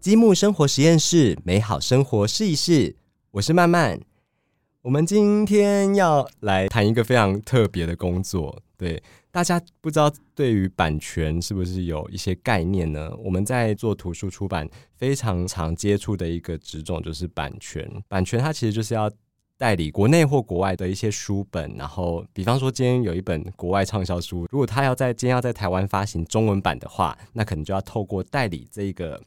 积木生活实验室，美好生活试一试。我是曼曼，我们今天要来谈一个非常特别的工作。对大家不知道对于版权是不是有一些概念呢？我们在做图书出版，非常常接触的一个职种就是版权。版权它其实就是要代理国内或国外的一些书本，然后比方说今天有一本国外畅销书，如果他要在今天要在台湾发行中文版的话，那可能就要透过代理这个。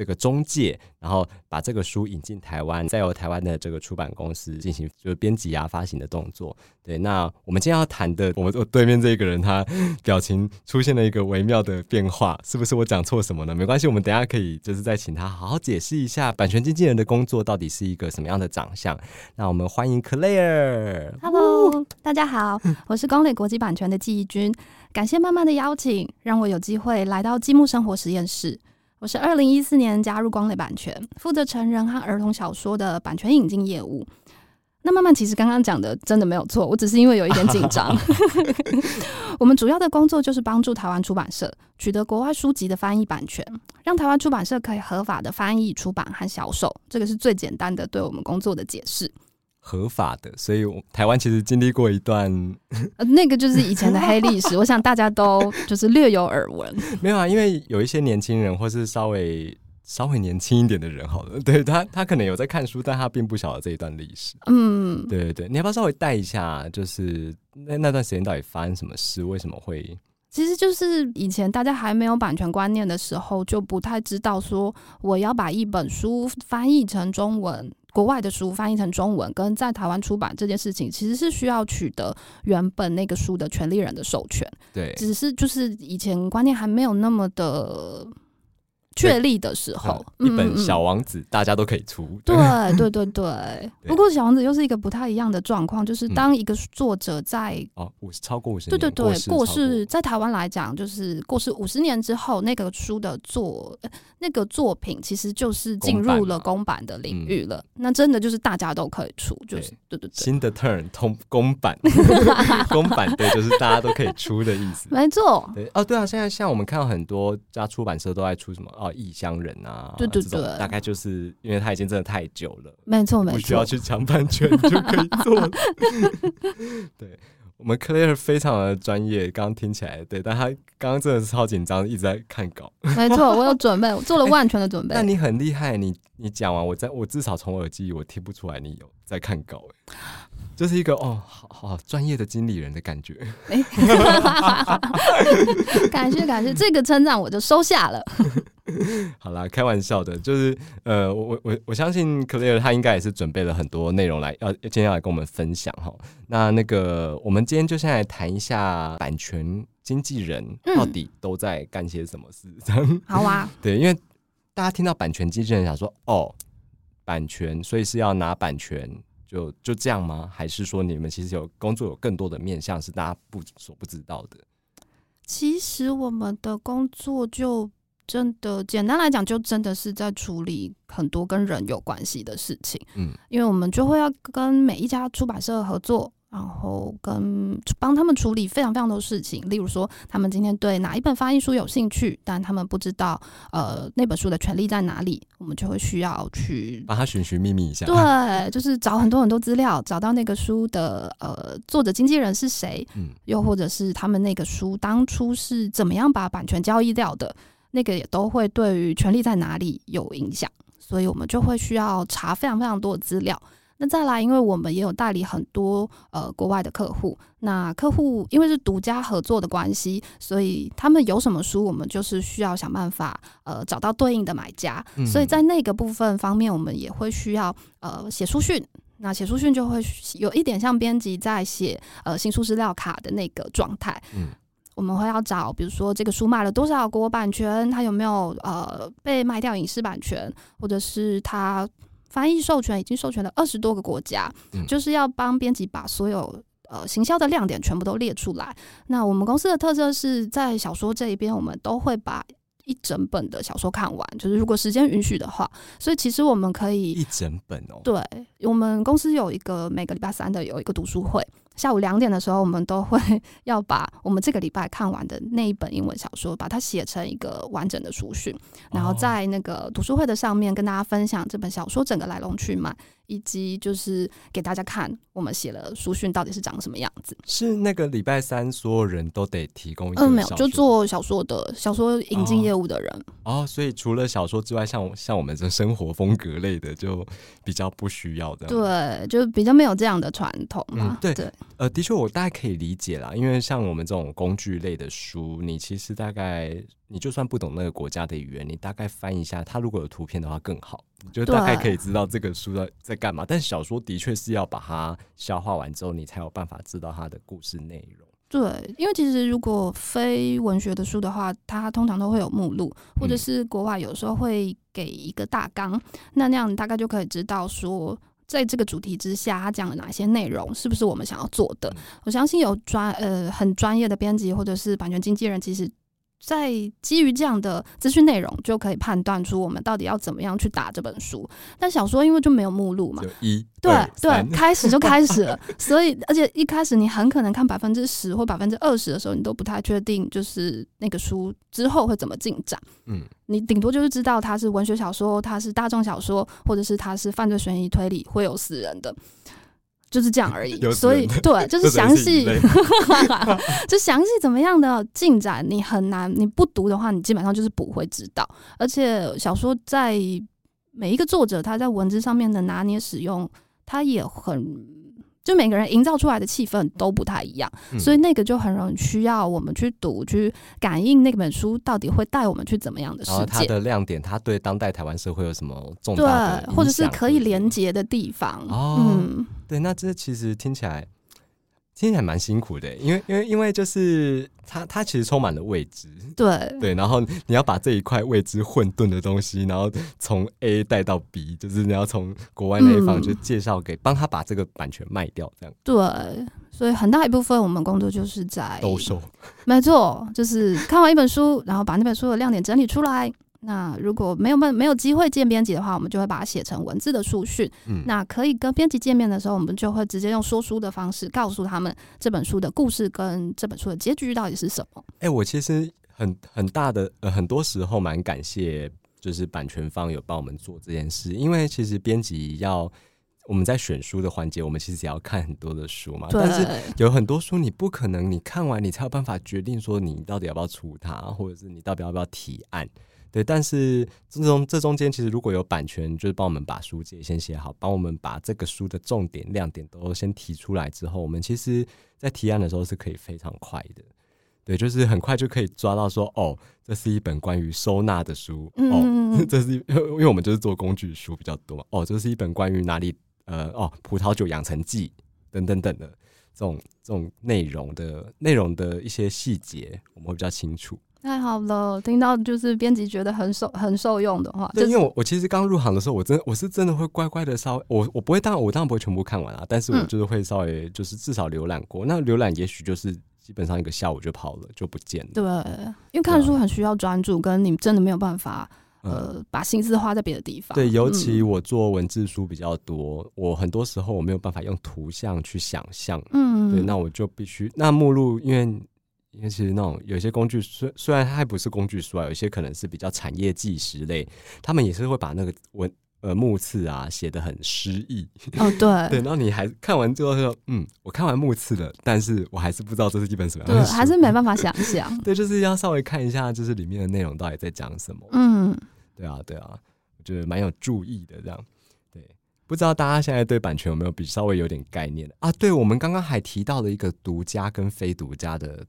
这个中介，然后把这个书引进台湾，再由台湾的这个出版公司进行就是编辑啊、发行的动作。对，那我们今天要谈的，我们对面这个人他表情出现了一个微妙的变化，是不是我讲错什么呢？没关系，我们等下可以就是再请他好好解释一下版权经纪人的工作到底是一个什么样的长相。那我们欢迎 Claire。Hello，大家好，我是光磊国际版权的记忆君，感谢慢慢的邀请，让我有机会来到积木生活实验室。我是二零一四年加入光磊版权，负责成人和儿童小说的版权引进业务。那慢慢其实刚刚讲的真的没有错，我只是因为有一点紧张。我们主要的工作就是帮助台湾出版社取得国外书籍的翻译版权，让台湾出版社可以合法的翻译、出版和销售。这个是最简单的对我们工作的解释。合法的，所以台湾其实经历过一段，呃，那个就是以前的黑历史，我想大家都就是略有耳闻。没有啊，因为有一些年轻人，或是稍微稍微年轻一点的人，好了，对他他可能有在看书，但他并不晓得这一段历史。嗯，对对对，你要不要稍微带一下，就是那那段时间到底发生什么事，为什么会？其实就是以前大家还没有版权观念的时候，就不太知道说我要把一本书翻译成中文。国外的书翻译成中文，跟在台湾出版这件事情，其实是需要取得原本那个书的权利人的授权。对，只是就是以前观念还没有那么的。确立的时候，一本小王子大家都可以出。对 对对对。不过小王子又是一个不太一样的状况，就是当一个作者在哦五十超过五十对对对过世，在台湾来讲，就是过世五十年之后，那个书的作那个作品其实就是进入了公版的领域了。那真的就是大家都可以出，就是对对对。新的 turn 通公版，公版对，就是大家都可以出的意思。没错。对哦，对啊，现在像我们看到很多家出版社都在出什么哦。异乡人啊，对对对，大概就是因为他已经真的太久了，没错没错，不需要去抢版权就可以做。对我们 Claire 非常的专业，刚刚听起来对，但他刚刚真的是超紧张，一直在看稿。没错，我有准备，我做了万全的准备。那你很厉害，你你讲完，我在我至少从耳机我听不出来你有在看稿，哎，就是一个哦，好好专业的经理人的感觉。感谢感谢，这个称赞我就收下了。好啦，开玩笑的，就是呃，我我我我相信 Claire 他应该也是准备了很多内容来要今天要来跟我们分享哈。那那个我们今天就先来谈一下版权经纪人到底都在干些什么事。好啊，对，因为大家听到版权经纪人想说哦，版权，所以是要拿版权就就这样吗？还是说你们其实有工作有更多的面向是大家不所不知道的？其实我们的工作就。真的，简单来讲，就真的是在处理很多跟人有关系的事情。嗯，因为我们就会要跟每一家出版社合作，然后跟帮他们处理非常非常多事情。例如说，他们今天对哪一本翻译书有兴趣，但他们不知道呃那本书的权利在哪里，我们就会需要去帮他寻寻觅觅一下。对，就是找很多很多资料，找到那个书的呃作者经纪人是谁，嗯，又或者是他们那个书当初是怎么样把版权交易掉的。那个也都会对于权利在哪里有影响，所以我们就会需要查非常非常多的资料。那再来，因为我们也有代理很多呃国外的客户，那客户因为是独家合作的关系，所以他们有什么书，我们就是需要想办法呃找到对应的买家。所以在那个部分方面，我们也会需要呃写书讯。那写书讯就会有一点像编辑在写呃新书资料卡的那个状态。嗯。我们会要找，比如说这个书卖了多少国版权，它有没有呃被卖掉影视版权，或者是它翻译授权已经授权了二十多个国家，就是要帮编辑把所有呃行销的亮点全部都列出来。那我们公司的特色是在小说这一边，我们都会把一整本的小说看完，就是如果时间允许的话。所以其实我们可以一整本哦。对，我们公司有一个每个礼拜三的有一个读书会。下午两点的时候，我们都会 要把我们这个礼拜看完的那一本英文小说，把它写成一个完整的书讯，然后在那个读书会的上面跟大家分享这本小说整个来龙去脉。以及就是给大家看我们写了书讯到底是长什么样子。是那个礼拜三所有人都得提供一嗯没有就做小说的小说引进业务的人哦，所以除了小说之外，像像我们这生活风格类的就比较不需要的。对，就比较没有这样的传统嘛。对对，呃，的确我大概可以理解啦，因为像我们这种工具类的书，你其实大概。你就算不懂那个国家的语言，你大概翻一下，它如果有图片的话更好，你就大概可以知道这个书在在干嘛。但小说的确是要把它消化完之后，你才有办法知道它的故事内容。对，因为其实如果非文学的书的话，它通常都会有目录，或者是国外有时候会给一个大纲，那那样大概就可以知道说，在这个主题之下，他讲了哪些内容，是不是我们想要做的。我相信有专呃很专业的编辑或者是版权经纪人，其实。在基于这样的资讯内容，就可以判断出我们到底要怎么样去打这本书。但小说因为就没有目录嘛，一对对，开始就开始了。所以，而且一开始你很可能看百分之十或百分之二十的时候，你都不太确定，就是那个书之后会怎么进展。嗯，你顶多就是知道它是文学小说，它是大众小说，或者是它是犯罪悬疑推理，会有死人的。就是这样而已，所以对，就是详细，就详细怎么样的进展，你很难，你不读的话，你基本上就是不会知道。而且小说在每一个作者他在文字上面的拿捏使用，他也很。就每个人营造出来的气氛都不太一样，所以那个就很容易需要我们去读、去感应那本书到底会带我们去怎么样的世界。它的亮点，它对当代台湾社会有什么重大的或者是可以连接的地方？哦，对，那这其实听起来。听起来蛮辛苦的，因为因为因为就是它它其实充满了未知，对。对，然后你要把这一块未知混沌的东西，然后从 A 带到 B，就是你要从国外那一方就介绍给帮他把这个版权卖掉，这样。对，所以很大一部分我们工作就是在兜售，没错，就是看完一本书，然后把那本书的亮点整理出来。那如果没有没没有机会见编辑的话，我们就会把它写成文字的书讯。嗯，那可以跟编辑见面的时候，我们就会直接用说书的方式告诉他们这本书的故事跟这本书的结局到底是什么。哎，我其实很很大的呃，很多时候蛮感谢，就是版权方有帮我们做这件事，因为其实编辑要我们在选书的环节，我们其实也要看很多的书嘛。但是有很多书你不可能你看完你才有办法决定说你到底要不要出它，或者是你到底要不要提案。对，但是这中这中间其实如果有版权，就是帮我们把书节先写好，帮我们把这个书的重点亮点都先提出来之后，我们其实在提案的时候是可以非常快的。对，就是很快就可以抓到说，哦，这是一本关于收纳的书，哦，这是 因为我们就是做工具书比较多，哦，这是一本关于哪里，呃，哦，葡萄酒养成记等等等的这种这种内容的内容的一些细节，我们会比较清楚。太好了，听到就是编辑觉得很受很受用的话。对，因为我我其实刚入行的时候，我真我是真的会乖乖的稍微，我我不会当我当然不会全部看完啊，但是我就是会稍微就是至少浏览过。那浏览也许就是基本上一个下午就跑了，就不见了。对，因为看书很需要专注，跟你真的没有办法呃把心思花在别的地方。对，尤其我做文字书比较多，我很多时候我没有办法用图像去想象。嗯，对，那我就必须那目录，因为。因为其实那种有些工具，虽虽然它还不是工具书啊，有些可能是比较产业纪实类，他们也是会把那个文呃木刺啊写的很诗意。哦，对 对，然后你还看完之后说，嗯，我看完木刺了，但是我还是不知道这是一本什么样的书，还是没办法 想象。对，就是要稍微看一下，就是里面的内容到底在讲什么。嗯，对啊，对啊，我觉得蛮有注意的这样。对，不知道大家现在对版权有没有比稍微有点概念啊？对，我们刚刚还提到了一个独家跟非独家的。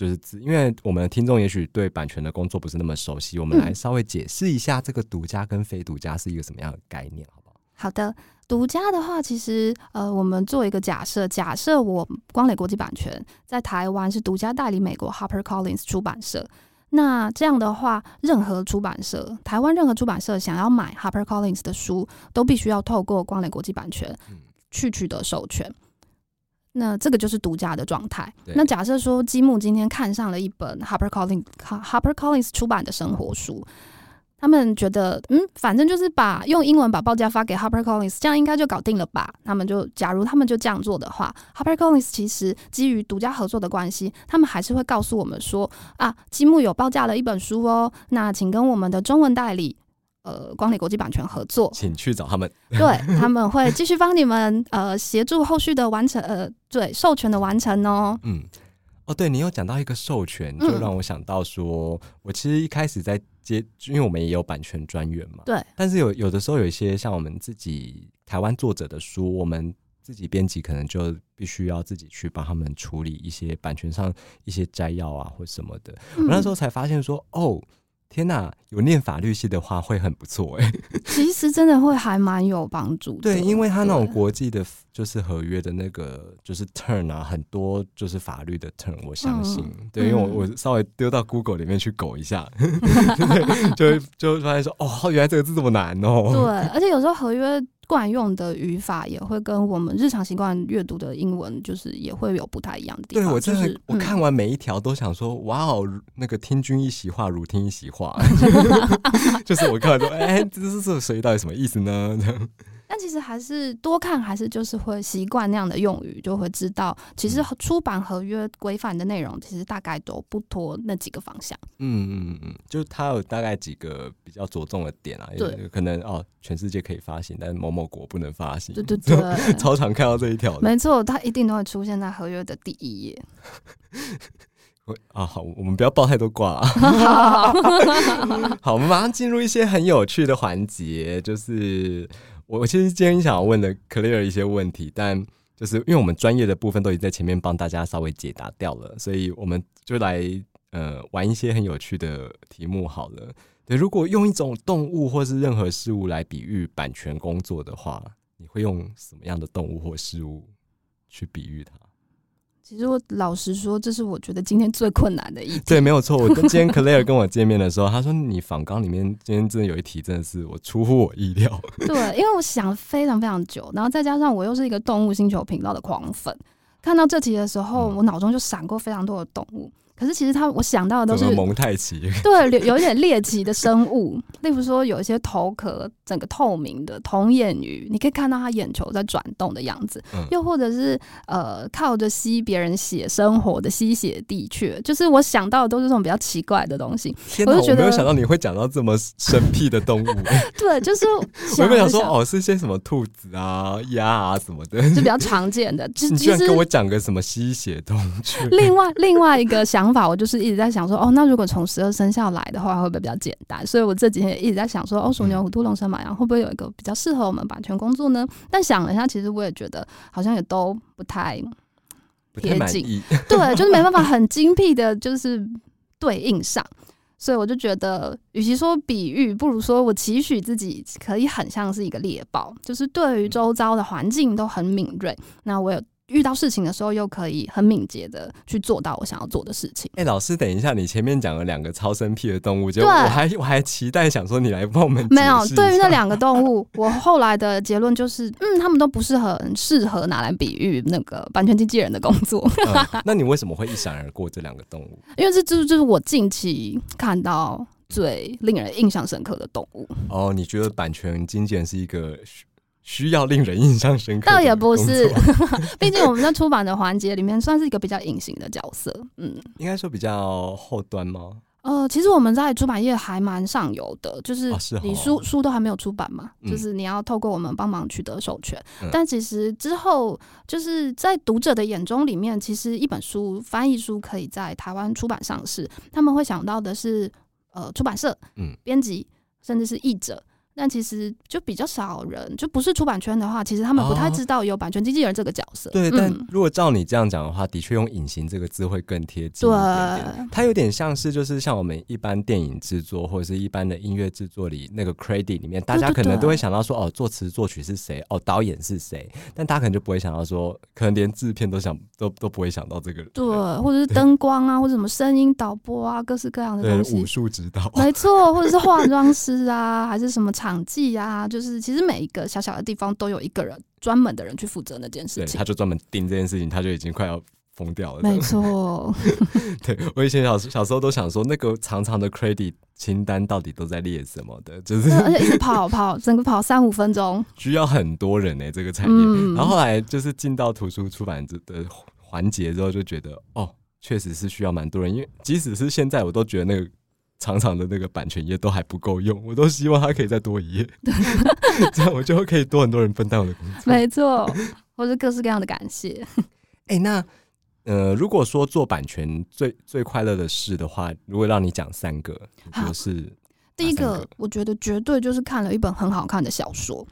就是因为我们的听众也许对版权的工作不是那么熟悉，我们来稍微解释一下这个独家跟非独家是一个什么样的概念，好不好？好的，独家的话，其实呃，我们做一个假设，假设我光磊国际版权在台湾是独家代理美国 Harper Collins 出版社，那这样的话，任何出版社，台湾任何出版社想要买 Harper Collins 的书，都必须要透过光磊国际版权去取得授权。那这个就是独家的状态。那假设说积木今天看上了一本 Harper Collins Harper Collins 出版的生活书，他们觉得，嗯，反正就是把用英文把报价发给 Harper Collins，这样应该就搞定了吧？他们就假如他们就这样做的话，Harper Collins 其实基于独家合作的关系，他们还是会告诉我们说，啊，积木有报价了一本书哦，那请跟我们的中文代理，呃，光磊国际版权合作，请去找他们，对他们会继续帮你们，呃，协助后续的完成，呃，对，授权的完成哦。嗯，哦，对你有讲到一个授权，就让我想到说，我其实一开始在。接，因为我们也有版权专员嘛，对。但是有有的时候有一些像我们自己台湾作者的书，我们自己编辑可能就必须要自己去帮他们处理一些版权上一些摘要啊或什么的。我那时候才发现说，哦。天呐，有念法律系的话会很不错哎。其实真的会还蛮有帮助。对，因为他那种国际的，就是合约的那个，就是 turn 啊，很多就是法律的 turn，我相信。对，因为我我稍微丢到 Google 里面去狗一下，就就发现说，哦，原来这个字这么难哦。对，而且有时候合约。惯用的语法也会跟我们日常习惯阅读的英文，就是也会有不太一样的地方。对我真的，我看完每一条都想说，哇哦，那个听君一席话，如听一席话。就是我看完说，哎，这这这谁到底什么意思呢？但其实还是多看，还是就是会习惯那样的用语，就会知道，其实出版合约规范的内容，其实大概都不脱那几个方向。嗯嗯嗯，就它有大概几个比较着重的点啊，对，可能哦，全世界可以发行，但是某某国不能发行。对 对对，超常看到这一条。没错，它一定都会出现在合约的第一页。啊，好，我们不要爆太多挂。好，我们马上进入一些很有趣的环节，就是。我其实今天想要问的 clear 一些问题，但就是因为我们专业的部分都已经在前面帮大家稍微解答掉了，所以我们就来呃玩一些很有趣的题目好了。对，如果用一种动物或是任何事物来比喻版权工作的话，你会用什么样的动物或事物去比喻它？其实我老实说，这是我觉得今天最困难的一题。对，没有错。我 今天 Claire 跟我见面的时候，他说：“你访纲里面今天真的有一题，真的是我出乎我意料。”对，因为我想非常非常久，然后再加上我又是一个动物星球频道的狂粉，看到这题的时候，我脑中就闪过非常多的动物。可是其实他，我想到的都是蒙太奇，对，有有一点猎奇的生物，例如说有一些头壳整个透明的铜眼鱼，你可以看到它眼球在转动的样子，又或者是呃靠着吸别人血生活的吸血地雀，就是我想到的都是这种比较奇怪的东西。我就觉得没有想到你会讲到这么生僻的动物，对，就是我没有 想说哦，是些什么兔子啊、鸭啊什么的，就比较常见的。你居然跟我讲个什么吸血动物？另外另外一个想。法我就是一直在想说，哦，那如果从十二生肖来的话，会不会比较简单？所以我这几天一直在想说，哦，鼠牛虎兔龙蛇马羊会不会有一个比较适合我们版权工作呢？但想了一下，其实我也觉得好像也都不太贴近，对，就是没办法 很精辟的，就是对应上。所以我就觉得，与其说比喻，不如说我期许自己可以很像是一个猎豹，就是对于周遭的环境都很敏锐。那我有。遇到事情的时候，又可以很敏捷的去做到我想要做的事情。哎，老师，等一下，你前面讲了两个超生僻的动物，就我还我还期待想说你来帮我们。没有，对于那两个动物，我后来的结论就是，嗯，他们都不是很适合拿来比喻那个版权经纪人的工作。那你为什么会一闪而过这两个动物？因为这这就是我近期看到最令人印象深刻的动物。哦，你觉得版权经纪人是一个？需要令人印象深刻，倒也不是，毕竟我们在出版的环节里面算是一个比较隐形的角色。嗯，应该说比较后端吗？呃，其实我们在出版业还蛮上游的，就是你书书都还没有出版嘛，就是你要透过我们帮忙取得授权。但其实之后就是在读者的眼中里面，其实一本书翻译书可以在台湾出版上市，他们会想到的是呃出版社、嗯编辑，甚至是译者。但其实就比较少人，就不是出版圈的话，其实他们不太知道有版权经纪人这个角色。对，但如果照你这样讲的话，的确用“隐形”这个字会更贴近。对，它有点像是就是像我们一般电影制作或者是一般的音乐制作里那个 credit 里面，大家可能都会想到说哦，作词作曲是谁，哦，导演是谁，但大家可能就不会想到说，可能连制片都想都都不会想到这个。对，或者是灯光啊，或者什么声音导播啊，各式各样的东西。武术指导，没错，或者是化妆师啊，还是什么场记啊，就是其实每一个小小的地方都有一个人专门的人去负责那件事情。他就专门盯这件事情，他就已经快要疯掉了。没错，对我以前小小时候都想说，那个长长的 credit 清单到底都在列什么的，就是而且一直跑跑，整个跑三五分钟，需要很多人呢，这个产业。然后后来就是进到图书出版的环节之后，就觉得哦，确实是需要蛮多人，因为即使是现在，我都觉得那个。长长的那个版权页都还不够用，我都希望它可以再多一页，这样我就可以多很多人分担我的工作。没错，或是各式各样的感谢。哎，那呃，如果说做版权最最快乐的事的话，如果让你讲三个，就是。第一个，我觉得绝对就是看了一本很好看的小说。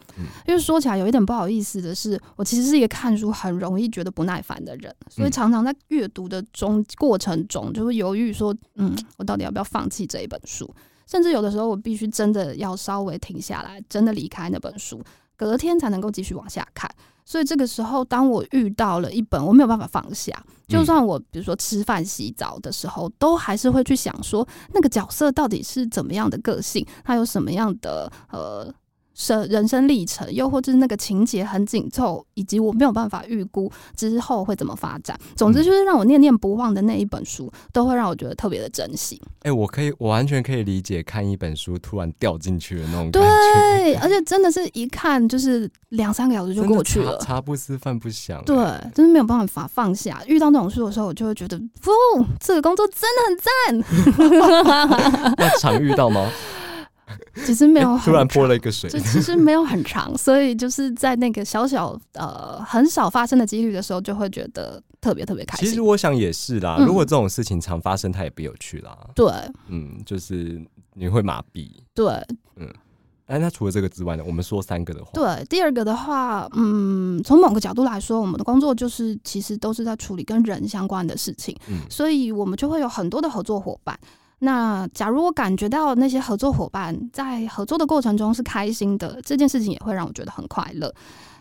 因为说起来有一点不好意思的是，我其实是一个看书很容易觉得不耐烦的人，所以常常在阅读的中过程中就会犹豫说，嗯，我到底要不要放弃这一本书？甚至有的时候我必须真的要稍微停下来，真的离开那本书，隔天才能够继续往下看。所以这个时候，当我遇到了一本我没有办法放下，就算我比如说吃饭、洗澡的时候，都还是会去想说，那个角色到底是怎么样的个性，他有什么样的呃。生人生历程，又或者是那个情节很紧凑，以及我没有办法预估之后会怎么发展。总之，就是让我念念不忘的那一本书，都会让我觉得特别的珍惜。哎，我可以，我完全可以理解看一本书突然掉进去的那种感觉。对，而且真的是一看就是两三个小时就过去了，茶不思饭不想。对，真是没有办法放下。遇到那种书的时候，我就会觉得，不，这个工作真的很赞。那常遇到吗？其实没有，突然泼了一个水，就其实没有很长，所以就是在那个小小呃很少发生的几率的时候，就会觉得特别特别开心。其实我想也是啦，如果这种事情常发生，它也不有趣啦。对，嗯，就是你会麻痹。对，嗯，哎，那除了这个之外呢？我们说三个的话，对，第二个的话，嗯，从某个角度来说，我们的工作就是其实都是在处理跟人相关的事情，嗯，所以我们就会有很多的合作伙伴。那假如我感觉到那些合作伙伴在合作的过程中是开心的，这件事情也会让我觉得很快乐。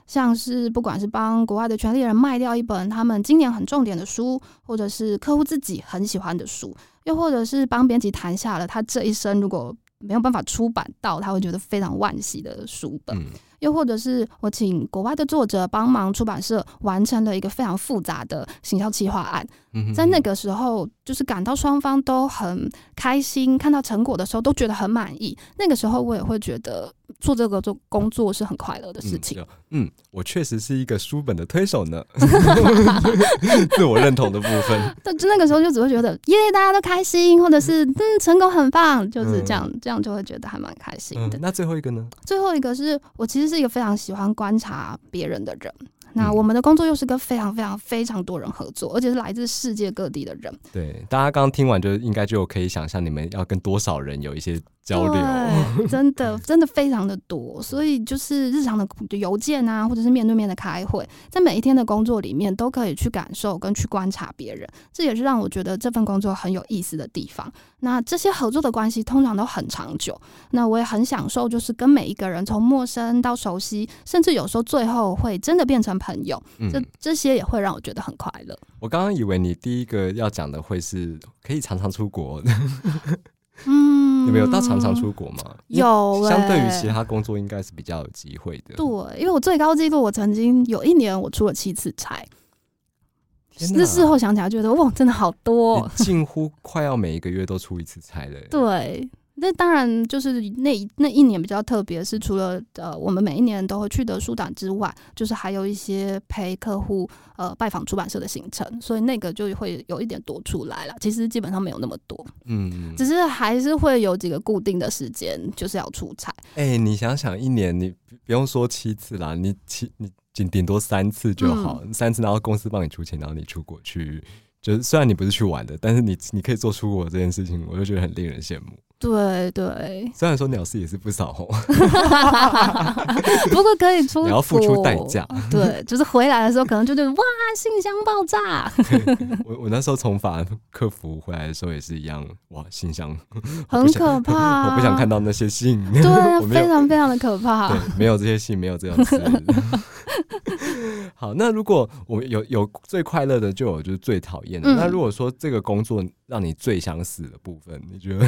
像是不管是帮国外的权利人卖掉一本他们今年很重点的书，或者是客户自己很喜欢的书，又或者是帮编辑谈下了他这一生如果没有办法出版到，他会觉得非常惋惜的书本。又或者是我请国外的作者帮忙出版社完成了一个非常复杂的行销企划案，在那个时候，就是感到双方都很开心，看到成果的时候都觉得很满意。那个时候，我也会觉得。做这个做工作是很快乐的事情。嗯，我确实是一个书本的推手呢，自我认同的部分。但就那个时候就只会觉得耶，大家都开心，或者是嗯，成果很棒，就是这样，这样就会觉得还蛮开心的。那最后一个呢？最后一个是我其实是一个非常喜欢观察别人的人。那我们的工作又是跟非常非常非常多人合作，而且是来自世界各地的人。对，大家刚刚听完就应该就可以想象，你们要跟多少人有一些交流。真的，真的非常的多。所以就是日常的邮件啊，或者是面对面的开会，在每一天的工作里面，都可以去感受跟去观察别人。这也是让我觉得这份工作很有意思的地方。那这些合作的关系通常都很长久。那我也很享受，就是跟每一个人从陌生到熟悉，甚至有时候最后会真的变成。朋友，这这些也会让我觉得很快乐。我刚刚以为你第一个要讲的会是可以常常出国，嗯，有没有到常常出国吗？有，相对于其他工作应该是比较有机会的。对，因为我最高纪录，我曾经有一年我出了七次差，那事后想起来觉得哇，真的好多，近乎快要每一个月都出一次差了。对。那当然，就是那那一年比较特别，是除了呃，我们每一年都会去的书展之外，就是还有一些陪客户呃拜访出版社的行程，所以那个就会有一点多出来了。其实基本上没有那么多，嗯，只是还是会有几个固定的时间，就是要出差。哎，你想想，一年你不用说七次啦，你七你顶顶多三次就好，三次然后公司帮你出钱，然后你出国去，就是虽然你不是去玩的，但是你你可以做出国这件事情，我就觉得很令人羡慕。对对，虽然说鸟事也是不少哦，不过可以出，你要付出代价。对，就是回来的时候可能就觉得哇，信箱爆炸。我我那时候从法客服回来的时候也是一样，哇，信箱很可怕，我不想看到那些信，对，非常非常的可怕。对，没有这些信，没有这样子。好，那如果我有有最快乐的，就有就是最讨厌的。那如果说这个工作让你最想死的部分，你觉得？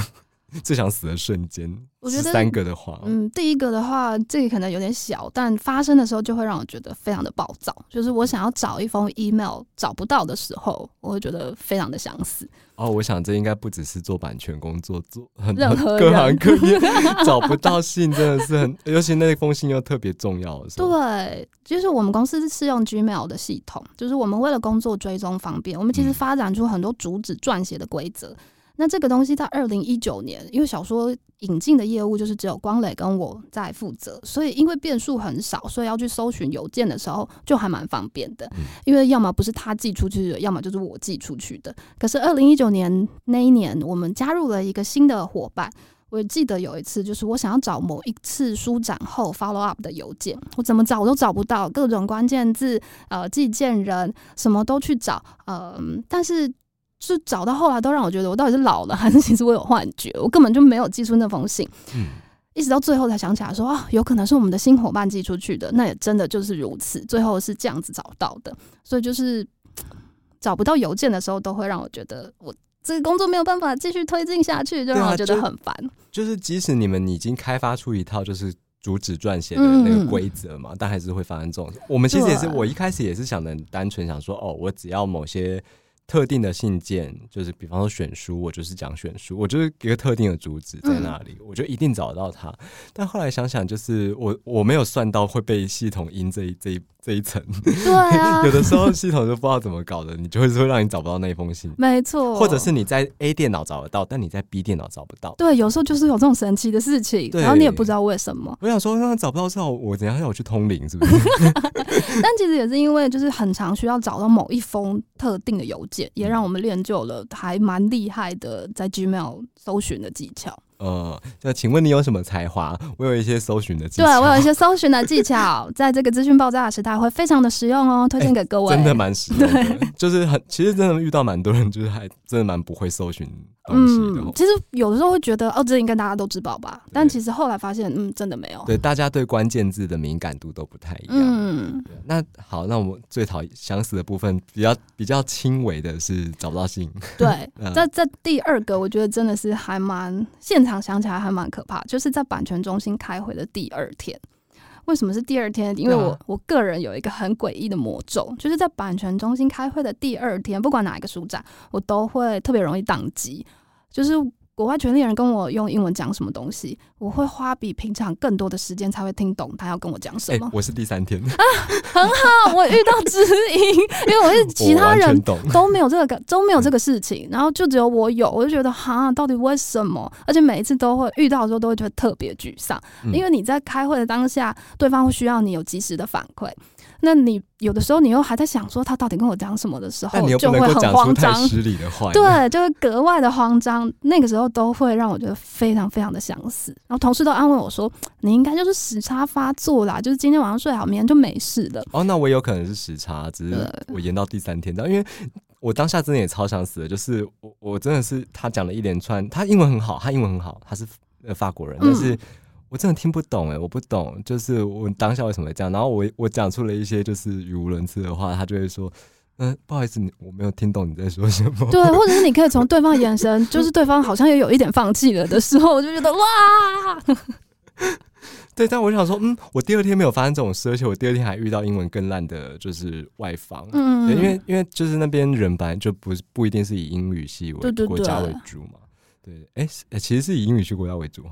最想死的瞬间？我觉得三个的话，嗯，第一个的话，这个可能有点小，但发生的时候就会让我觉得非常的暴躁。就是我想要找一封 email 找不到的时候，我会觉得非常的想死。哦，我想这应该不只是做版权工作，做很任何各行各 业找不到信真的是很，尤其那封信又特别重要。对，就是我们公司是用 Gmail 的系统，就是我们为了工作追踪方便，我们其实发展出很多主旨撰写的规则。那这个东西在二零一九年，因为小说引进的业务就是只有光磊跟我在负责，所以因为变数很少，所以要去搜寻邮件的时候就还蛮方便的。因为要么不是他寄出去的，要么就是我寄出去的。可是二零一九年那一年，我们加入了一个新的伙伴。我记得有一次，就是我想要找某一次书展后 follow up 的邮件，我怎么找我都找不到，各种关键字、呃，寄件人什么都去找，嗯，但是。是找到后来都让我觉得我到底是老了 还是其实我有幻觉，我根本就没有寄出那封信，嗯，一直到最后才想起来说啊，有可能是我们的新伙伴寄出去的，那也真的就是如此，最后是这样子找到的，所以就是 找不到邮件的时候，都会让我觉得我这个工作没有办法继续推进下去，就让我觉得很烦。就是即使你们已经开发出一套就是主旨撰写的那个规则嘛，但还是会发生这种。我们其实也是，我一开始也是想的单纯想说，哦，我只要某些。特定的信件，就是比方说选书，我就是讲选书，我就是一个特定的主旨在那里，我就一定找到它。但后来想想，就是我我没有算到会被系统阴这一这一。这一层，对啊，有的时候系统就不知道怎么搞的，你就会说让你找不到那封信，没错，或者是你在 A 电脑找得到，但你在 B 电脑找不到。对，有时候就是有这种神奇的事情，然后你也不知道为什么。我想说，那找不到之后，我怎样要我去通灵，是不是？但其实也是因为就是很常需要找到某一封特定的邮件，也让我们练就了还蛮厉害的在 Gmail 搜寻的技巧。呃，那请问你有什么才华？我有一些搜寻的技巧。对我有一些搜寻的技巧，在这个资讯爆炸的时代会非常的实用哦，推荐给各位。真的蛮实用的，就是很，其实真的遇到蛮多人，就是还真的蛮不会搜寻。嗯，其实有的时候会觉得哦，这应该大家都知道吧？但其实后来发现，嗯，真的没有。对，大家对关键字的敏感度都不太一样。嗯，那好，那我们最讨想死的部分，比较比较轻微的是找不到信。对，这这第二个，我觉得真的是还蛮现场想起来还蛮可怕，就是在版权中心开会的第二天。为什么是第二天？因为我我个人有一个很诡异的魔咒，就是在版权中心开会的第二天，不管哪一个书展，我都会特别容易宕机，就是。国外权利人跟我用英文讲什么东西，我会花比平常更多的时间才会听懂他要跟我讲什么。我是第三天啊，很好，我遇到知音，因为我是 其他人都没有这个都没有这个事情，然后就只有我有，我就觉得哈，到底为什么？而且每一次都会遇到的时候，都会觉得特别沮丧，因为你在开会的当下，对方会需要你有及时的反馈。那你有的时候你又还在想说他到底跟我讲什么的时候，就会很慌张，失礼的话，对，就会格外的慌张。那个时候都会让我觉得非常非常的想死。然后同事都安慰我说：“你应该就是时差发作啦，就是今天晚上睡好，明天就没事了。”哦，那我有可能是时差，只是我延到第三天。因为我当下真的也超想死的，就是我我真的是他讲了一连串，他英文很好，他英文很好，他是呃法国人，但是。我真的听不懂哎，我不懂，就是我当下为什么会这样？然后我我讲出了一些就是语无伦次的话，他就会说，嗯，不好意思，你我没有听懂你在说什么。对，或者是你可以从对方眼神，就是对方好像也有一点放弃了的时候，我就觉得哇。对，但我想说，嗯，我第二天没有发生这种事，而且我第二天还遇到英文更烂的，就是外方，嗯，因为因为就是那边人本来就不不一定是以英语系为国家为主嘛，对，哎，其实是以英语系国家为主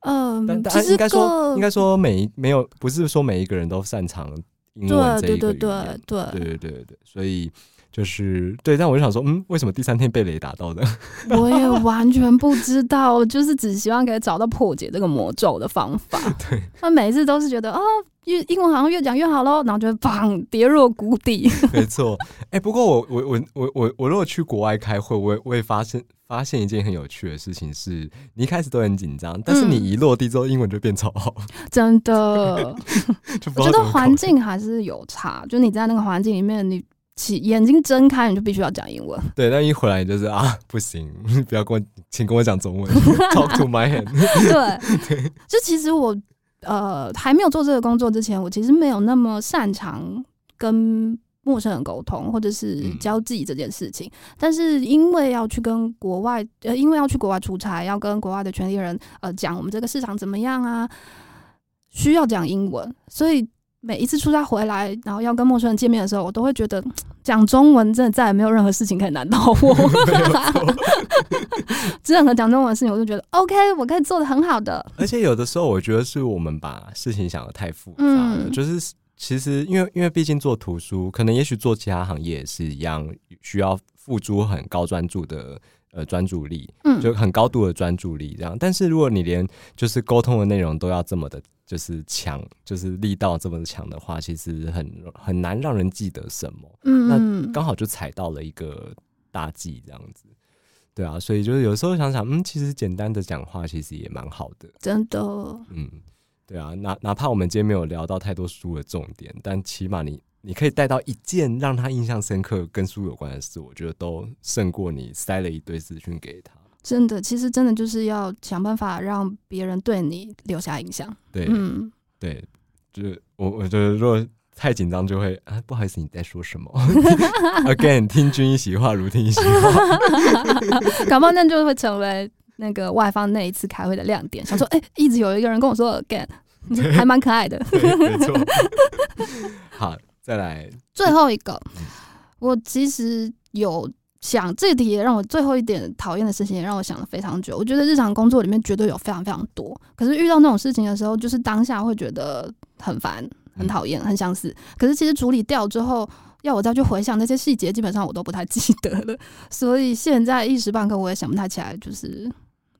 哈。嗯，但应该说，应该说每没有不是说每一个人都擅长英文这一个语言，对对对对对对对，所以就是对。但我就想说，嗯，为什么第三天被雷打到的？我也完全不知道，就是只希望可以找到破解这个魔咒的方法。对，他每一次都是觉得哦，越英文好像越讲越好喽，然后就砰跌入谷底。没错，哎，不过我我我我我我如果去国外开会，我我也发现。发现一件很有趣的事情是，你一开始都很紧张，但是你一落地之后，英文就变超好。真的，我觉得环境还是有差。就你在那个环境里面，你起眼睛睁开，你就必须要讲英文。对，但一回来你就是啊，不行，不要跟我，请跟我讲中文。Talk to my hand。对，就其实我呃还没有做这个工作之前，我其实没有那么擅长跟。陌生人沟通，或者是交际这件事情。但是因为要去跟国外，呃，因为要去国外出差，要跟国外的权利人呃讲我们这个市场怎么样啊，需要讲英文，所以每一次出差回来，然后要跟陌生人见面的时候，我都会觉得 讲中文真的再也没有任何事情可以难倒我。任何讲中文的事情，我就觉得 OK，我可以做的很好的。而且有的时候，我觉得是我们把事情想的太复杂了，就是。其实，因为因为毕竟做图书，可能也许做其他行业也是一样，需要付出很高专注的呃专注力，嗯，就很高度的专注力这样。但是如果你连就是沟通的内容都要这么的，就是强，就是力道这么强的话，其实很很难让人记得什么。嗯，那刚好就踩到了一个大忌这样子。对啊，所以就是有时候想想，嗯，其实简单的讲话其实也蛮好的，真的。嗯。对啊，哪哪怕我们今天没有聊到太多书的重点，但起码你你可以带到一件让他印象深刻跟书有关的事，我觉得都胜过你塞了一堆资讯给他。真的，其实真的就是要想办法让别人对你留下印象。对，嗯，对，就是我我觉得如果太紧张就会啊，不好意思，你在说什么？Again，听君一席话，如听一席话。感冒那就会成为。那个外方那一次开会的亮点，想说，哎，一直有一个人跟我说 again，还蛮可爱的。没错。好，再来最后一个。我其实有想这题，也让我最后一点讨厌的事情，也让我想了非常久。我觉得日常工作里面绝对有非常非常多，可是遇到那种事情的时候，就是当下会觉得很烦、很讨厌、很相似。可是其实处理掉之后，要我再去回想那些细节，基本上我都不太记得了。所以现在一时半刻我也想不太起来，就是。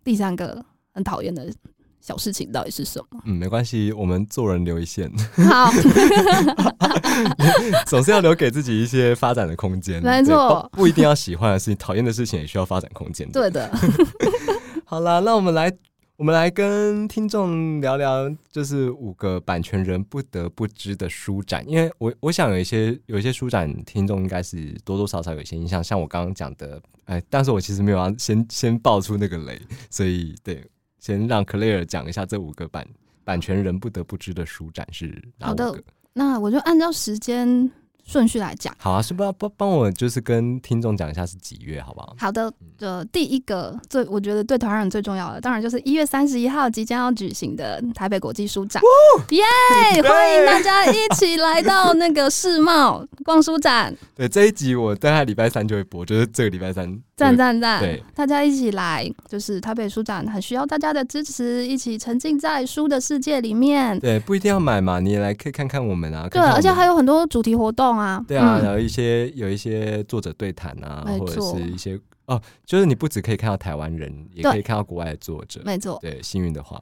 第三个很讨厌的小事情到底是什么？嗯，没关系，我们做人留一线。好，总是要留给自己一些发展的空间。没错，不一定要喜欢的事情，讨厌的事情也需要发展空间。对的。好了，那我们来，我们来跟听众聊聊，就是五个版权人不得不知的书展。因为我我想有一些有一些书展，听众应该是多多少少有一些印象，像我刚刚讲的。哎，但是我其实没有要先先爆出那个雷，所以对，先让 Clare 讲一下这五个版版权人不得不知的书展是哪五个？那我就按照时间。顺序来讲，好啊，是不要帮帮我就是跟听众讲一下是几月，好不好？好的，呃第一个最我觉得对台湾人最重要的，当然就是一月三十一号即将要举行的台北国际书展，耶！欢迎大家一起来到那个世贸逛书展。对，这一集我大概礼拜三就会播，就是这个礼拜三。赞赞赞！对，大家一起来，就是台北书展很需要大家的支持，一起沉浸在书的世界里面。对，不一定要买嘛，你也来可以看看我们啊。对，而且还有很多主题活动啊。对啊，有一些有一些作者对谈啊，或者是一些。哦，就是你不只可以看到台湾人，也可以看到国外的作者。没错，对，幸运的话。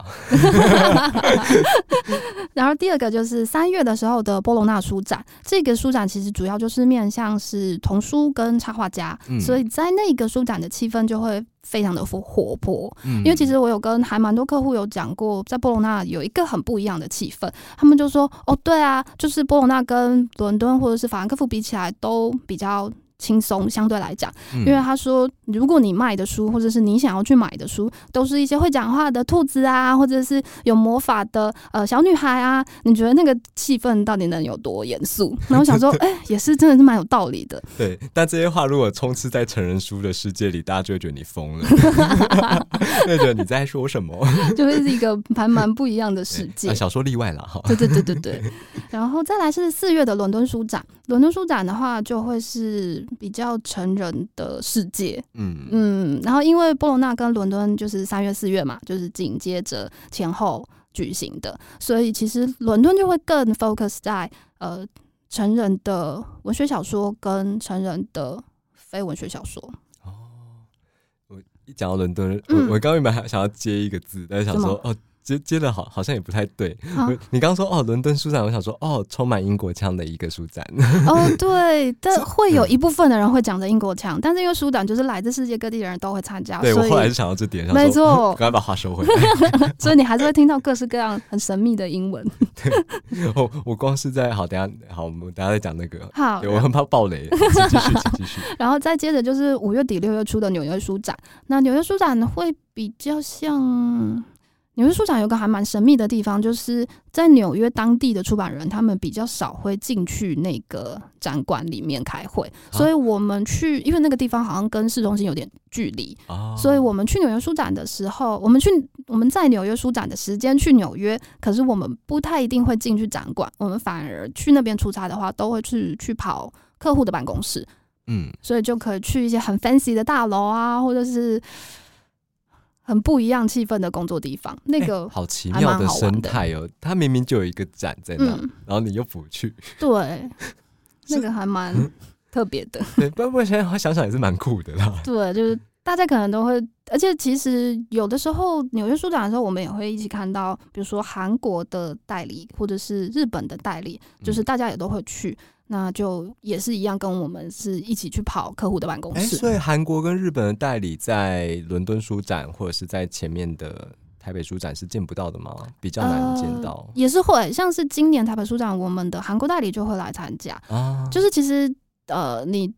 然后第二个就是三月的时候的波隆纳书展，这个书展其实主要就是面向是童书跟插画家，所以在那个书展的气氛就会非常的活活泼。因为其实我有跟还蛮多客户有讲过，在波隆纳有一个很不一样的气氛，他们就说：“哦，对啊，就是波隆纳跟伦敦或者是法兰克福比起来都比较。”轻松相对来讲，因为他说，如果你卖的书或者是你想要去买的书，都是一些会讲话的兔子啊，或者是有魔法的呃小女孩啊，你觉得那个气氛到底能有多严肃？那我想说，哎，也是真的是蛮有道理的。对，但这些话如果充斥在成人书的世界里，大家就会觉得你疯了，会觉得你在说什么？就会是一个还蛮不一样的世界。小说例外了哈。对对对对对。然后再来是四月的伦敦书展，伦敦书展的话就会是。比较成人的世界，嗯嗯，然后因为波罗纳跟伦敦就是三月四月嘛，就是紧接着前后举行的，所以其实伦敦就会更 focus 在呃成人的文学小说跟成人的非文学小说。哦，我一讲到伦敦，我我刚原本还想要接一个字，但是想说哦。接接的好，好像也不太对。你刚刚说哦，伦敦书展，我想说哦，充满英国腔的一个书展。哦，对，但会有一部分的人会讲着英国腔，但是因为书展就是来自世界各地的人都会参加。对我后来是想到这点，没错，赶快把话收回来。所以你还是会听到各式各样很神秘的英文。对，我我光是在好，等下好，我们等下再讲那个。好，我很怕暴雷。继续，继续。然后再接着就是五月底六月初的纽约书展，那纽约书展会比较像。纽约书展有个还蛮神秘的地方，就是在纽约当地的出版人，他们比较少会进去那个展馆里面开会，所以我们去，因为那个地方好像跟市中心有点距离，所以我们去纽约书展的时候，我们去我们在纽约书展的时间去纽约，可是我们不太一定会进去展馆，我们反而去那边出差的话，都会去去跑客户的办公室，嗯，所以就可以去一些很 fancy 的大楼啊，或者是。很不一样气氛的工作地方，那个好奇妙的生态哦。它明明就有一个展在那，然后你又不去，对，那个还蛮特别的。对，不过现在想想也是蛮酷的啦。对，就是大家可能都会，而且其实有的时候纽约书展的时候，我们也会一起看到，比如说韩国的代理或者是日本的代理，就是大家也都会去。那就也是一样，跟我们是一起去跑客户的办公室。所以韩国跟日本的代理在伦敦书展或者是在前面的台北书展是见不到的吗？比较难见到。也是会，像是今年台北书展，我们的韩国代理就会来参加。啊，就是其实呃，你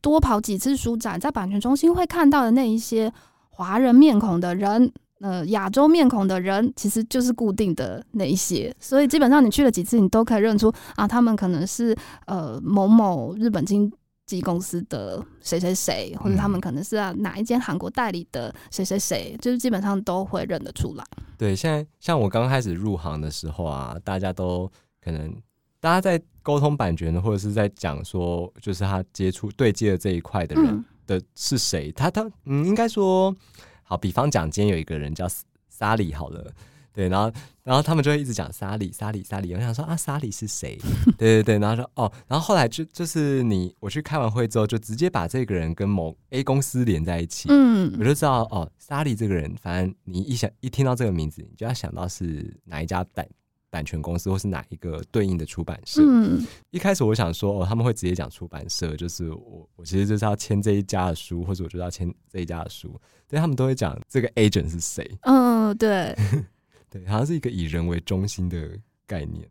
多跑几次书展，在版权中心会看到的那一些华人面孔的人。呃，亚洲面孔的人其实就是固定的那一些，所以基本上你去了几次，你都可以认出啊，他们可能是呃某某日本经纪公司的谁谁谁，或者他们可能是啊哪一间韩国代理的谁谁谁，就是基本上都会认得出来。对，现在像我刚开始入行的时候啊，大家都可能大家在沟通版权，或者是在讲说，就是他接触对接的这一块的人的是谁，他他嗯，应该说。好，比方讲，今天有一个人叫沙里，好了，对，然后，然后他们就会一直讲沙里，沙里，沙里。我想说啊，沙里是谁？对对对，然后说哦，然后后来就就是你，我去开完会之后，就直接把这个人跟某 A 公司连在一起，嗯，我就知道哦，沙里这个人，反正你一想一听到这个名字，你就要想到是哪一家代版权公司，或是哪一个对应的出版社。嗯，一开始我想说，哦，他们会直接讲出版社，就是我，我其实就是要签这一家的书，或者我就要签这一家的书。所以他们都会讲这个 agent 是谁。嗯，对，对，好像是一个以人为中心的概念。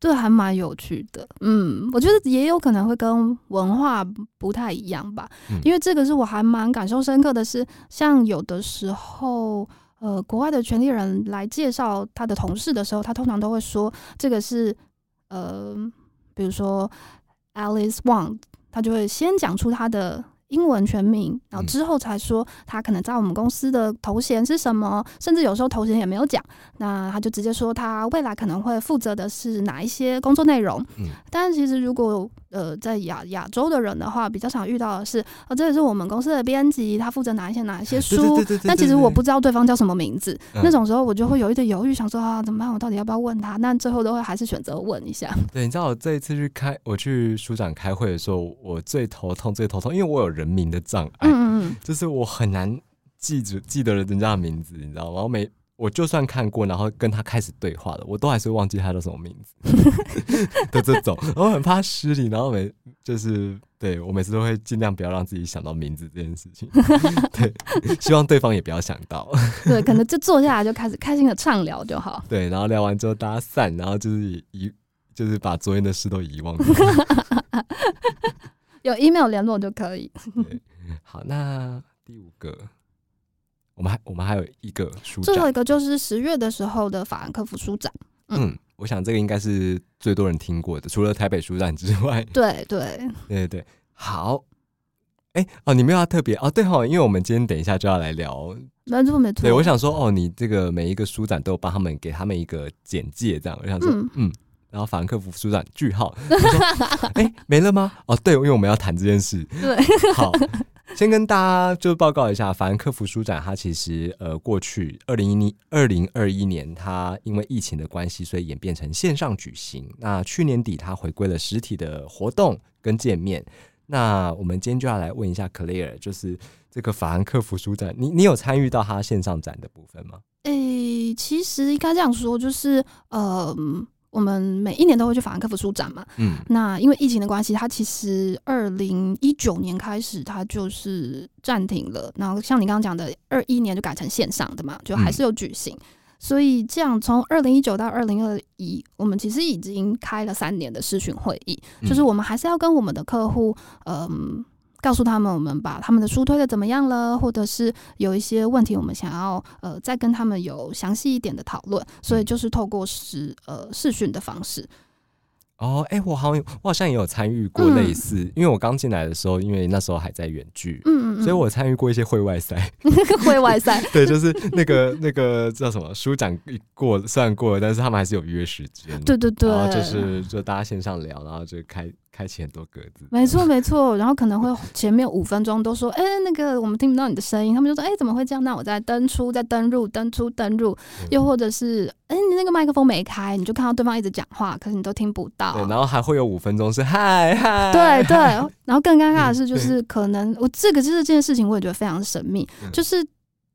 对，还蛮有趣的。嗯，我觉得也有可能会跟文化不太一样吧。因为这个是我还蛮感受深刻的是，像有的时候。呃，国外的权利人来介绍他的同事的时候，他通常都会说这个是呃，比如说 Alice Wang，他就会先讲出他的。英文全名，然后之后才说他可能在我们公司的头衔是什么，甚至有时候头衔也没有讲，那他就直接说他未来可能会负责的是哪一些工作内容。嗯，但是其实如果呃在亚亚洲的人的话，比较常遇到的是，呃，这也是我们公司的编辑，他负责哪一些哪一些书，但其实我不知道对方叫什么名字，那种时候我就会有一点犹豫，想说啊怎么办？我到底要不要问他？但最后都会还是选择问一下。对，你知道我这一次去开我去书展开会的时候，我最头痛最头痛，因为我有。人名的障碍，嗯嗯就是我很难记住记得了人家的名字，你知道吗？然后每我就算看过，然后跟他开始对话了，我都还是忘记他叫什么名字 的这种，我很怕失礼，然后每就是对我每次都会尽量不要让自己想到名字这件事情，对，希望对方也不要想到，对，可能就坐下来就开始开心的畅聊就好，对，然后聊完之后大家散，然后就是遗就是把昨天的事都遗忘。有 email 联络就可以。好，那第五个，我们还我们还有一个书展，最后一个就是十月的时候的法兰克福书展。嗯，我想这个应该是最多人听过的，除了台北书展之外。对对 对对，好。哎哦，你们要特别哦，对哈，因为我们今天等一下就要来聊，没错没错。对，我想说哦，你这个每一个书展都有帮他们给他们一个简介，这样我想说嗯。然后法兰克福书展句号，哎，没了吗？哦，对，因为我们要谈这件事。对，好，先跟大家就报告一下，法兰克福书展它其实呃，过去二零一零二零二一年，它因为疫情的关系，所以演变成线上举行。那去年底它回归了实体的活动跟见面。那我们今天就要来问一下 Clare，就是这个法兰克福书展，你你有参与到它线上展的部分吗？诶，其实应该这样说，就是呃。我们每一年都会去法兰克福书展嘛，嗯，那因为疫情的关系，它其实二零一九年开始它就是暂停了，然后像你刚刚讲的，二一年就改成线上的嘛，就还是有举行，所以这样从二零一九到二零二一，我们其实已经开了三年的视讯会议，就是我们还是要跟我们的客户，嗯。告诉他们我们把他们的书推的怎么样了，或者是有一些问题我们想要呃再跟他们有详细一点的讨论，所以就是透过视呃视讯的方式。哦，哎，我好像我好像也有参与过类似，因为我刚进来的时候，因为那时候还在远距，嗯嗯，所以我参与过一些会外赛，会外赛，对，就是那个那个叫什么书展过，虽然过了，但是他们还是有约时间，对对对，然后就是就大家线上聊，然后就开。开启很多格子，没错没错，然后可能会前面五分钟都说，哎，那个我们听不到你的声音，他们就说，哎，怎么会这样？那我再登出，再登入，登出，登入，又或者是，哎，你那个麦克风没开，你就看到对方一直讲话，可是你都听不到。对，然后还会有五分钟是嗨嗨，对对，然后更尴尬的是，就是可能我这个就是这件事情，我也觉得非常神秘，就是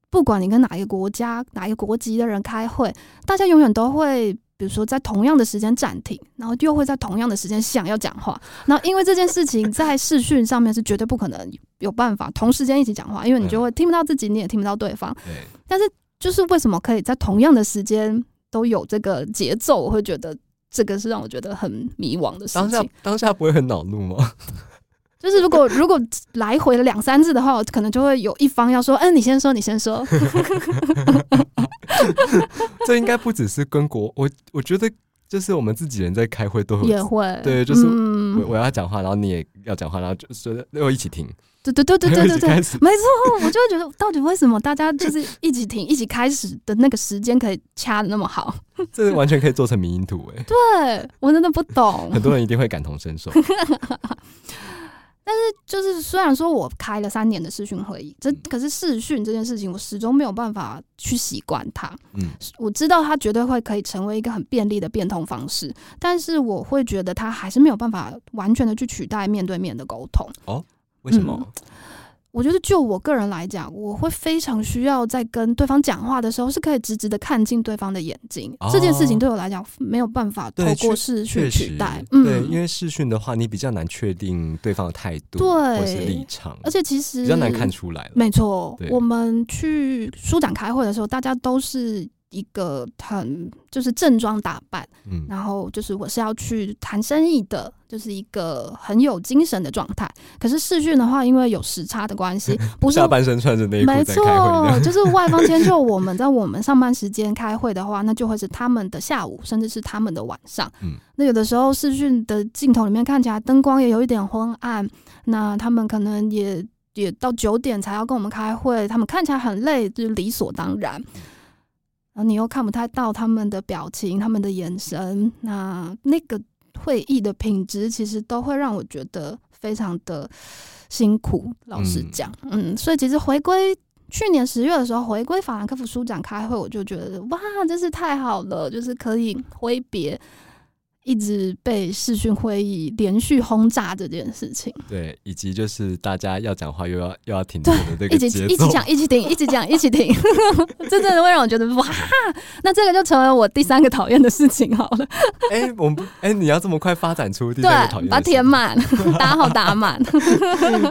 不管你跟哪一个国家、哪一个国籍的人开会，大家永远都会。比如说，在同样的时间暂停，然后又会在同样的时间想要讲话。然后，因为这件事情在视讯上面是绝对不可能有办法同时间一起讲话，因为你就会听不到自己，你也听不到对方。对。但是，就是为什么可以在同样的时间都有这个节奏？我会觉得这个是让我觉得很迷惘的事情。当下当下不会很恼怒吗？就是如果 如果来回了两三次的话，可能就会有一方要说：“嗯，你先说，你先说。”这应该不只是跟国，我我觉得就是我们自己人在开会都也会对，就是我我要讲话，然后你也要讲话，然后就一起停。对对对对 对对对，没错，我就会觉得到底为什么大家就是一起停、一起开始的那个时间可以掐的那么好？这完全可以做成迷因图哎！对我真的不懂，很多人一定会感同身受。但是，就是虽然说我开了三年的视讯会议，这可是视讯这件事情，我始终没有办法去习惯它。嗯，我知道它绝对会可以成为一个很便利的变通方式，但是我会觉得它还是没有办法完全的去取代面对面的沟通。哦，为什么？我觉得，就我个人来讲，我会非常需要在跟对方讲话的时候，是可以直直的看进对方的眼睛。这件事情对我来讲，没有办法透过视讯取代。对，因为视讯的话，你比较难确定对方的态度，对，或是立场，而且其实比较难看出来。没错，我们去书展开会的时候，大家都是。一个很就是正装打扮，嗯，然后就是我是要去谈生意的，就是一个很有精神的状态。可是视讯的话，因为有时差的关系，不是下半身穿着内裤没错，就是外方迁就我们在我们上班时间开会的话，那就会是他们的下午，甚至是他们的晚上。嗯，那有的时候视讯的镜头里面看起来灯光也有一点昏暗，那他们可能也也到九点才要跟我们开会，他们看起来很累，就是理所当然。然后你又看不太到他们的表情、他们的眼神，那那个会议的品质其实都会让我觉得非常的辛苦。老实讲，嗯，所以其实回归去年十月的时候，回归法兰克福书展开会，我就觉得哇，真是太好了，就是可以挥别。一直被视讯会议连续轰炸这件事情，对，以及就是大家要讲话又要又要停顿的这个节奏，一起讲，一起停，一起讲，一起停，这真的会让我觉得哇，那这个就成为我第三个讨厌的事情好了。哎，我们不，哎，你要这么快发展出第三个讨厌，把它填满，打好打满。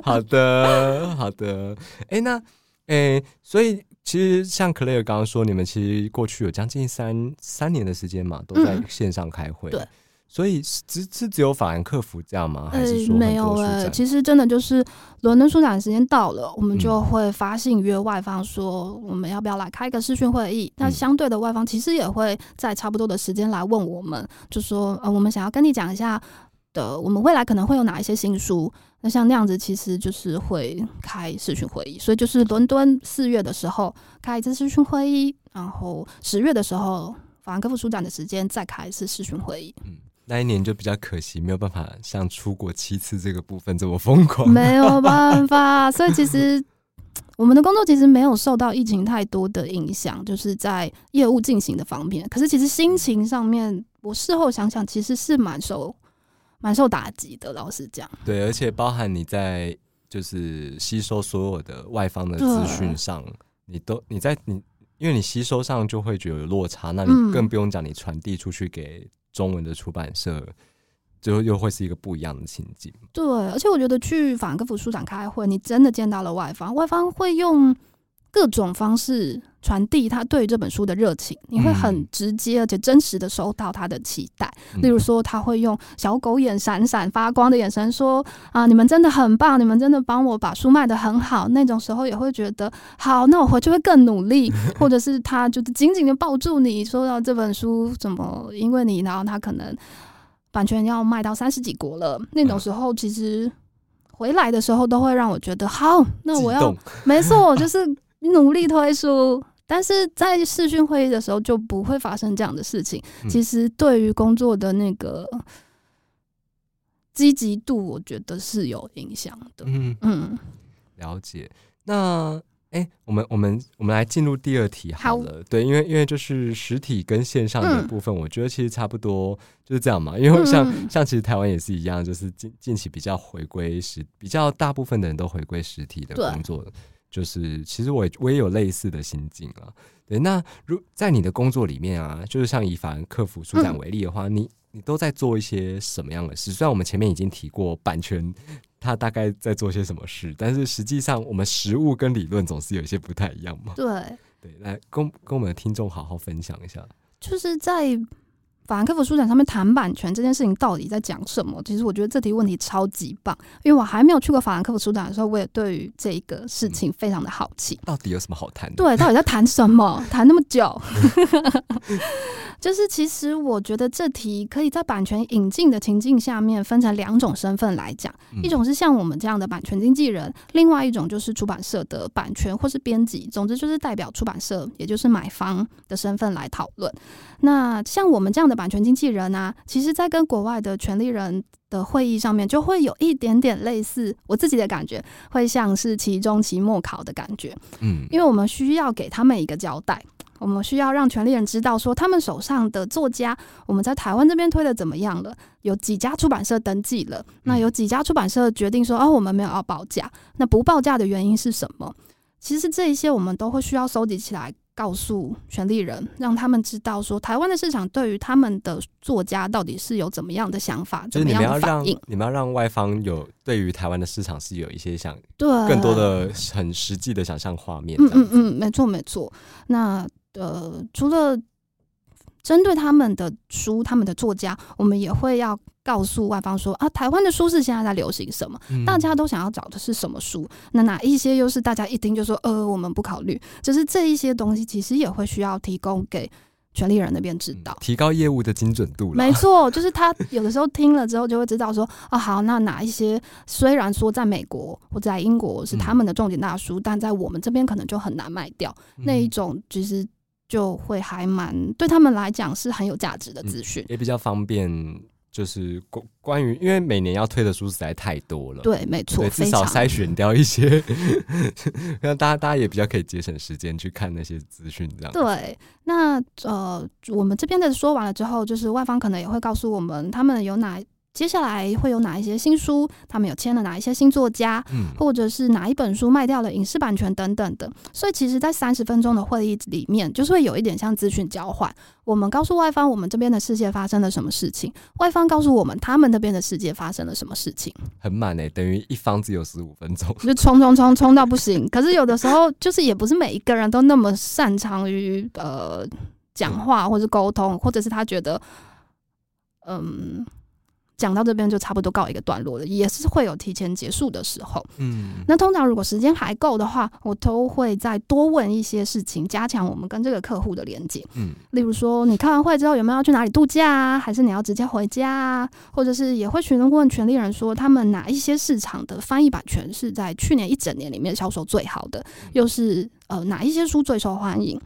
好的，好的。哎，那，哎，所以其实像 Clare 刚刚说，你们其实过去有将近三三年的时间嘛，都在线上开会，对。所以只是只有法兰克福这样吗？还是说没有哎？其实真的就是伦敦书展时间到了，我们就会发信约外方说我们要不要来开一个视讯会议。那相对的外方其实也会在差不多的时间来问我们，就说呃我们想要跟你讲一下的，我们未来可能会有哪一些新书。那像那样子其实就是会开视讯会议。所以就是伦敦四月的时候开一次视讯会议，然后十月的时候法兰克福书展的时间再开一次视讯会议。嗯。那一年就比较可惜，没有办法像出国七次这个部分这么疯狂。没有办法，所以其实我们的工作其实没有受到疫情太多的影响，就是在业务进行的方面。可是其实心情上面，我事后想想，其实是蛮受蛮受打击的。老实讲，对，而且包含你在就是吸收所有的外方的资讯上，你都你在你因为你吸收上就会觉得有落差，那你更不用讲你传递出去给。中文的出版社，最后又会是一个不一样的情景。对，而且我觉得去法兰克福书展开会，你真的见到了外方，外方会用各种方式传递他对这本书的热情，你会很直接而且真实的收到他的期待。例如说，他会用小狗眼闪闪发光的眼神说：“啊，你们真的很棒，你们真的帮我把书卖得很好。”那种时候也会觉得好，那我回去会更努力。或者是他就是紧紧的抱住你，说到这本书怎么因为你，然后他可能版权要卖到三十几国了。那种时候，其实回来的时候都会让我觉得好，那我要没错，就是。努力推出，但是在视讯会议的时候就不会发生这样的事情。其实对于工作的那个积极度，我觉得是有影响的。嗯嗯，了解。那哎，我们我们我们来进入第二题好了。对，因为因为就是实体跟线上的部分，我觉得其实差不多就是这样嘛。因为像像其实台湾也是一样，就是近近期比较回归实，比较大部分的人都回归实体的工作。就是，其实我我也有类似的心境啊。对，那如在你的工作里面啊，就是像以凡客服书展为例的话，你你都在做一些什么样的事？虽然我们前面已经提过版权，它大概在做些什么事，但是实际上我们实物跟理论总是有一些不太一样嘛。对对，来跟跟我们的听众好好分享一下。就是在。法兰克福书展上面谈版权这件事情到底在讲什么？其实我觉得这题问题超级棒，因为我还没有去过法兰克福书展的时候，我也对于这个事情非常的好奇。到底有什么好谈的？对，到底在谈什么？谈那么久，就是其实我觉得这题可以在版权引进的情境下面分成两种身份来讲，一种是像我们这样的版权经纪人，另外一种就是出版社的版权或是编辑，总之就是代表出版社，也就是买方的身份来讨论。那像我们这样的版权经纪人啊，其实，在跟国外的权利人的会议上面，就会有一点点类似我自己的感觉，会像是期中、期末考的感觉。嗯，因为我们需要给他们一个交代，我们需要让权利人知道说，他们手上的作家，我们在台湾这边推的怎么样了？有几家出版社登记了？那有几家出版社决定说，哦，我们没有要报价？那不报价的原因是什么？其实这一些我们都会需要收集起来。告诉权利人，让他们知道说，台湾的市场对于他们的作家到底是有怎么样的想法，就是你们要让你们要让外方有对于台湾的市场是有一些想对更多的很实际的想象画面。嗯嗯嗯，没错没错。那呃，除了针对他们的书、他们的作家，我们也会要。告诉外方说啊，台湾的书是现在在流行什么？大家都想要找的是什么书？那哪一些又是大家一听就说呃，我们不考虑？就是这一些东西，其实也会需要提供给权利人那边知道，提高业务的精准度。没错，就是他有的时候听了之后就会知道说啊，好，那哪一些虽然说在美国或在英国是他们的重点大书，但在我们这边可能就很难卖掉。那一种其实就会还蛮对他们来讲是很有价值的资讯，也比较方便。就是关关于，因为每年要推的书实在太多了，对，没错，至少筛选掉一些，让大家大家也比较可以节省时间去看那些资讯，这样。对，那呃，我们这边的说完了之后，就是外方可能也会告诉我们，他们有哪。接下来会有哪一些新书？他们有签了哪一些新作家？嗯，或者是哪一本书卖掉了影视版权等等的。所以其实，在三十分钟的会议里面，就是会有一点像资讯交换。我们告诉外方，我们这边的世界发生了什么事情；外方告诉我们，他们那边的世界发生了什么事情。很满诶，等于一方只有十五分钟，就冲冲冲冲到不行。可是有的时候，就是也不是每一个人都那么擅长于呃讲话或是沟通，或者是他觉得嗯。讲到这边就差不多告一个段落了，也是会有提前结束的时候。嗯，那通常如果时间还够的话，我都会再多问一些事情，加强我们跟这个客户的连接。嗯，例如说，你开完会之后有没有要去哪里度假啊？还是你要直接回家啊？或者是也会询问权利人说，他们哪一些市场的翻译版权是在去年一整年里面销售最好的？又是呃哪一些书最受欢迎？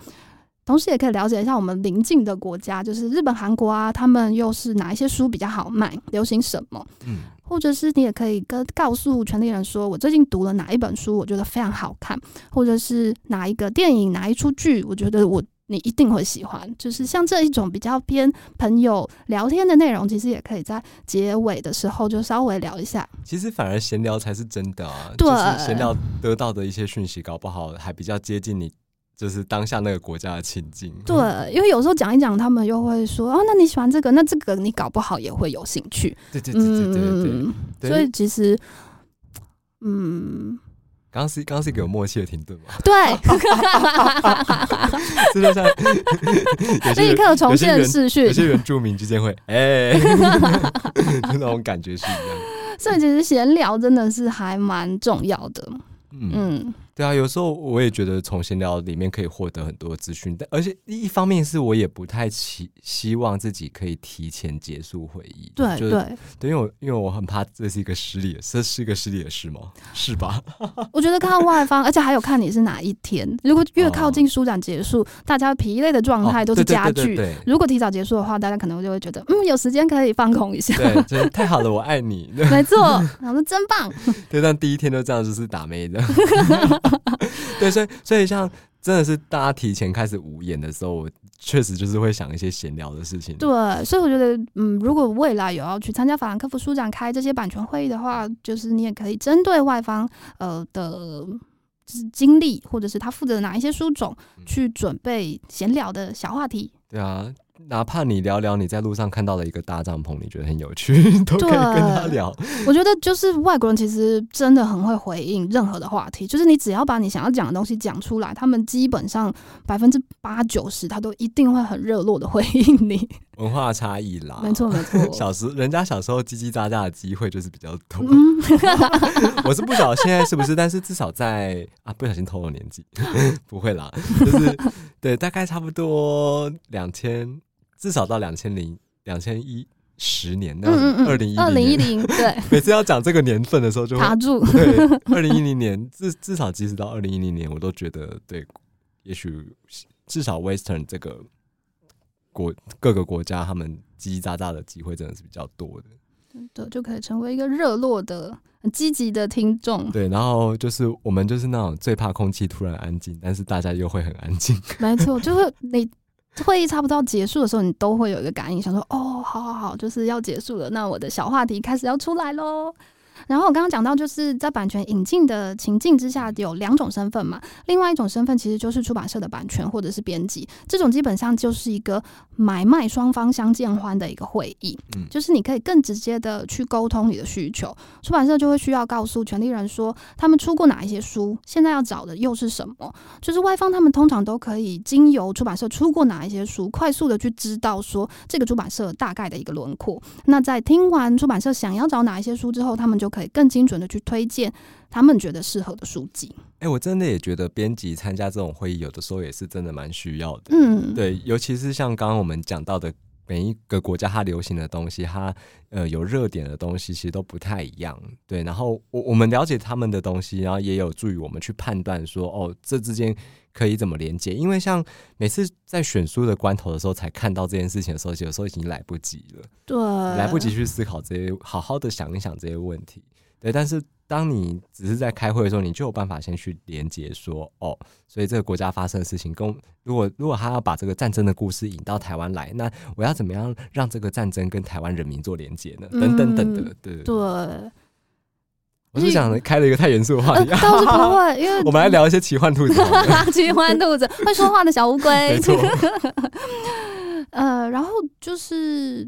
同时也可以了解一下我们邻近的国家，就是日本、韩国啊，他们又是哪一些书比较好卖，流行什么？嗯，或者是你也可以跟告诉权利人说，我最近读了哪一本书，我觉得非常好看，或者是哪一个电影、哪一出剧，我觉得我你一定会喜欢。就是像这一种比较偏朋友聊天的内容，其实也可以在结尾的时候就稍微聊一下。其实反而闲聊才是真的啊，对，闲聊得到的一些讯息，搞不好还比较接近你。就是当下那个国家的情境。对，因为有时候讲一讲，他们又会说：“哦，那你喜欢这个？那这个你搞不好也会有兴趣。”对对对对对对。所以其实，嗯。刚刚是刚刚是一个有默契的停顿嘛？对，这就像 立刻重现视讯，有些原住民之间会 哎，那种感觉是一样。所以其实闲聊真的是还蛮重要的。嗯。对啊，有时候我也觉得从闲聊里面可以获得很多资讯，但而且一方面是我也不太希希望自己可以提前结束会议。对对对，因为我因为我很怕这是一个失礼，这是一个失礼的事吗？是吧？我觉得看外方，而且还有看你是哪一天。如果越靠近书展结束，大家疲累的状态都是加剧。如果提早结束的话，大家可能就会觉得嗯，有时间可以放空一下。对，太好了，我爱你。没错，我说真棒。对，但第一天都这样，就是打妹的。对，所以所以像真的是大家提前开始无言的时候，我确实就是会想一些闲聊的事情。对，所以我觉得，嗯，如果未来有要去参加法兰克福书展开这些版权会议的话，就是你也可以针对外方呃的是经历，或者是他负责的哪一些书种，去准备闲聊的小话题。对啊。哪怕你聊聊你在路上看到了一个大帐篷，你觉得很有趣，都可以跟他聊。我觉得就是外国人其实真的很会回应任何的话题，就是你只要把你想要讲的东西讲出来，他们基本上百分之八九十他都一定会很热络的回应你。文化差异啦，没错没错。小时人家小时候叽叽喳喳的机会就是比较多。我是不晓得现在是不是，但是至少在啊，不小心透露年纪，不会啦，就是对，大概差不多两千。至少到两千零两千一十年，那二零一二零一零对，每次要讲这个年份的时候就卡住。对，二零一零年至至少即使到二零一零年，我都觉得对，也许至少 Western 这个国各个国家他们叽叽喳喳的机会真的是比较多的，对，就可以成为一个热络的、很积极的听众。对，然后就是我们就是那种最怕空气突然安静，但是大家又会很安静。没错，就是你。会议差不多要结束的时候，你都会有一个感应，想说：“哦，好好好，就是要结束了，那我的小话题开始要出来喽。”然后我刚刚讲到，就是在版权引进的情境之下，有两种身份嘛。另外一种身份其实就是出版社的版权或者是编辑，这种基本上就是一个买卖双方相见欢的一个会议。嗯，就是你可以更直接的去沟通你的需求，出版社就会需要告诉权利人说，他们出过哪一些书，现在要找的又是什么。就是外方他们通常都可以经由出版社出过哪一些书，快速的去知道说这个出版社大概的一个轮廓。那在听完出版社想要找哪一些书之后，他们就就可以更精准的去推荐他们觉得适合的书籍。哎，我真的也觉得编辑参加这种会议，有的时候也是真的蛮需要的。嗯，对，尤其是像刚刚我们讲到的，每一个国家它流行的东西，它呃有热点的东西，其实都不太一样。对，然后我我们了解他们的东西，然后也有助于我们去判断说，哦，这之间。可以怎么连接？因为像每次在选书的关头的时候，才看到这件事情的时候，有时候已经来不及了。对，来不及去思考这些，好好的想一想这些问题。对，但是当你只是在开会的时候，你就有办法先去连接说，哦，所以这个国家发生的事情，跟如果如果他要把这个战争的故事引到台湾来，那我要怎么样让这个战争跟台湾人民做连接呢？等等等的，对对。我是想开了一个太严肃的话题，倒是不会，因为我们来聊一些奇幻兔子，奇幻兔子会说话的小乌龟。呃，然后就是，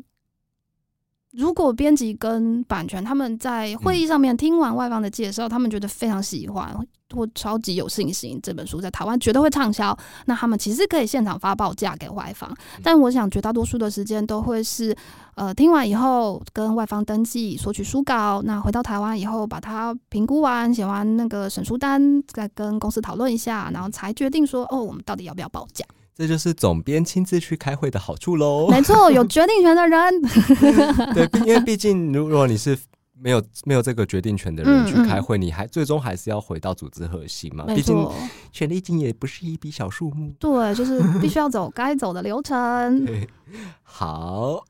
如果编辑跟版权他们在会议上面听完外方的介绍，他们觉得非常喜欢。或超级有信心，这本书在台湾绝对会畅销。那他们其实可以现场发报价给外方，但我想绝大多数的时间都会是，呃，听完以后跟外方登记索取书稿，那回到台湾以后把它评估完，写完那个审书单，再跟公司讨论一下，然后才决定说，哦，我们到底要不要报价？这就是总编亲自去开会的好处喽。没错，有决定权的人。对，因为毕竟如果你是。没有没有这个决定权的人去开会，你还最终还是要回到组织核心嘛？毕竟权力金也不是一笔小数目。对，就是必须要走该走的流程。好，